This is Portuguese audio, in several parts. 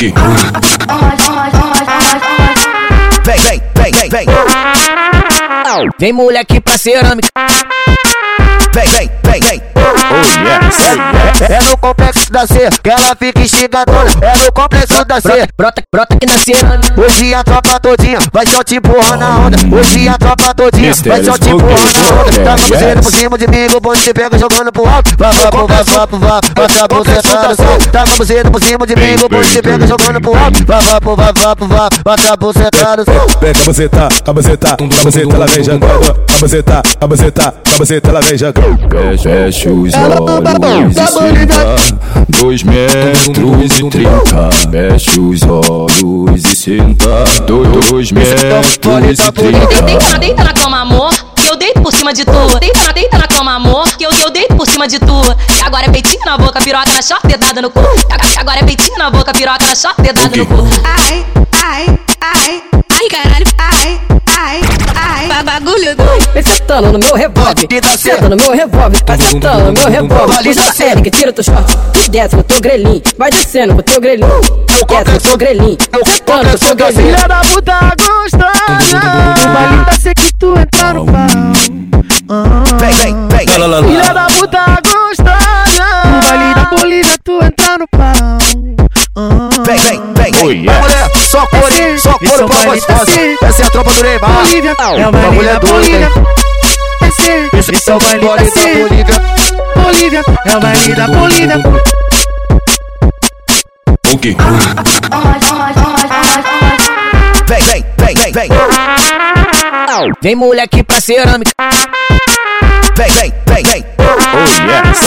que Vem, vem, vem, vem, vem. Vem moleque pra cerâmica. Vem, vem, vem, vem. Oh yes, É no complexo da C que ela fica instigadora. É no complexo da C. Brota, brota, brota aqui na. Hoje a tropa todinha vai só te empurrar na onda. Hoje a tropa todinha vai só te empurrar na onda. Tá você por cima de mim, o bonde te pega jogando pro alto. Vá, vá, vá, vá, vá, vá, a buceta no sol. Tá você por cima de mim, o bonde te pega jogando pro alto. Vá, vá, vá, vá, vá, bota a buceta no sol. Vem com a buceta, com a buceta, com a buceta, ela vem jogando. Com a buceta, ela vem jogando. Fecha os olhos e senta Dois metros e trinta Fecha os olhos e senta Dois metros e trinta Deita, deita na cama, amor. Que eu deito por cima de tu. Deita, na- deita na cama, amor. Que eu, eu deito por cima de tu. E agora é peitinho na boca, piroca na chapa, dedada no cu. E Agora é peitinho na boca, piroca na chapa, dedada no cu. Ai, ai, ai, ai, caralho, ai, sentando no meu revólver. Senta no meu revólver. Vai sentando no meu revólver. Puxa a Eric, tira teu short. E desce com o teu grelhinho. Vai descendo com o teu grelhinho. Desce com o teu grelhinho. Sentando com o teu grelhinho. Filha da puta gostosa. No baile da C que tu entra no pau. Vem, vem, vem. Filha da puta gostosa. No baile da Bolívia tu entra no pau. Vem, vem, vem, Oh vem. yes. Mulher, só cor, só cor pra gostosa. Essa é a tropa do Neymar. É o Uma mulher da doida. Bolívia. Esse, é o baile da Bolívia. Bolívia. Bolívia, é o baile da Bolívia. O que Vem, vem, vem, vem, vem. Vem moleque pra cerâmica. Vem, vem, vem, vem. Oh yes,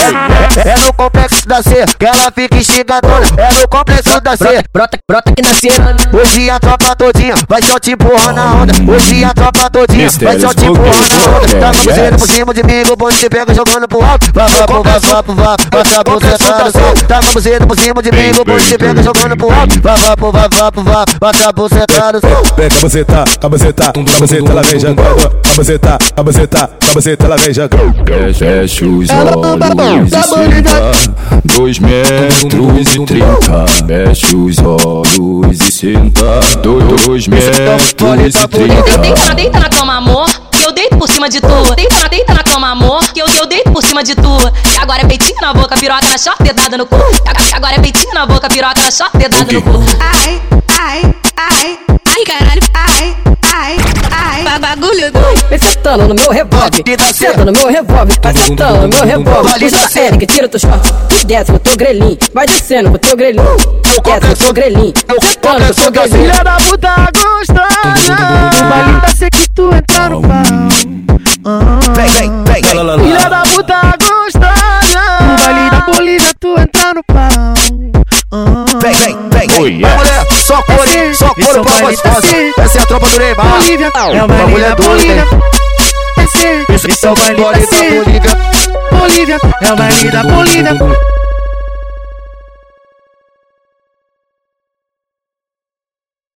É no complexo da C que ela fica instigadora. É no complexo da C. Brota, brota, aqui na cerâmica. Hoje a tropa todinha vai só te empurrar na onda. Hoje a tropa todinha vai só te empurrar na onda. Tá com você por cima de mim, o bonde te pega jogando pro alto. Vá, vá, vá, vá, vá, vá, bota a buceta no sol. Tá com você por cima de mim, o bonde te pega jogando pro alto. Vá, vá, vá, vá, vá, vá, bota a buceta no sol. Vem com a buceta, com a buceta, com a buceta, ela vem jogando. Com a buceta, com a buceta, com a buceta, ela vem jogando. Fecha os olhos senta Dois metros e trinta Fecha os olhos e senta Dois metros e Deita, trinta na- deita na cama, amor. Que eu deito por cima de tu. Deita, na- deita na cama, amor. Que eu, eu deito por cima de tu. E agora é peitinho na boca, piroca na chapa, dedada no cu. E Agora é peitinho na boca, piroca na chapa, dedada no cu. Ai, ai, ai, sentando no meu revólver. Senta no meu revólver. Vai sentando no meu revólver. Puxa a Eric, tira teu short. Desce com o teu grelhinho. Vai descendo com o teu grelhinho. Desce com o teu grelhinho. Sentando com o teu grelhinho. Filha da puta gostosa. No baile C que tu entra no pau. Vem, vem, vem. Filha da puta gostosa. No baile da Bolívia tu entra no pau. Vem, vem, vem, vem. yes. Mulher, só cor, só é cor o pra. C. Essa é a tropa do Neymar. É o Uma mulher da doida. Esse é o baile da. Bolívia. Bolívia, é o baile da Bolívia.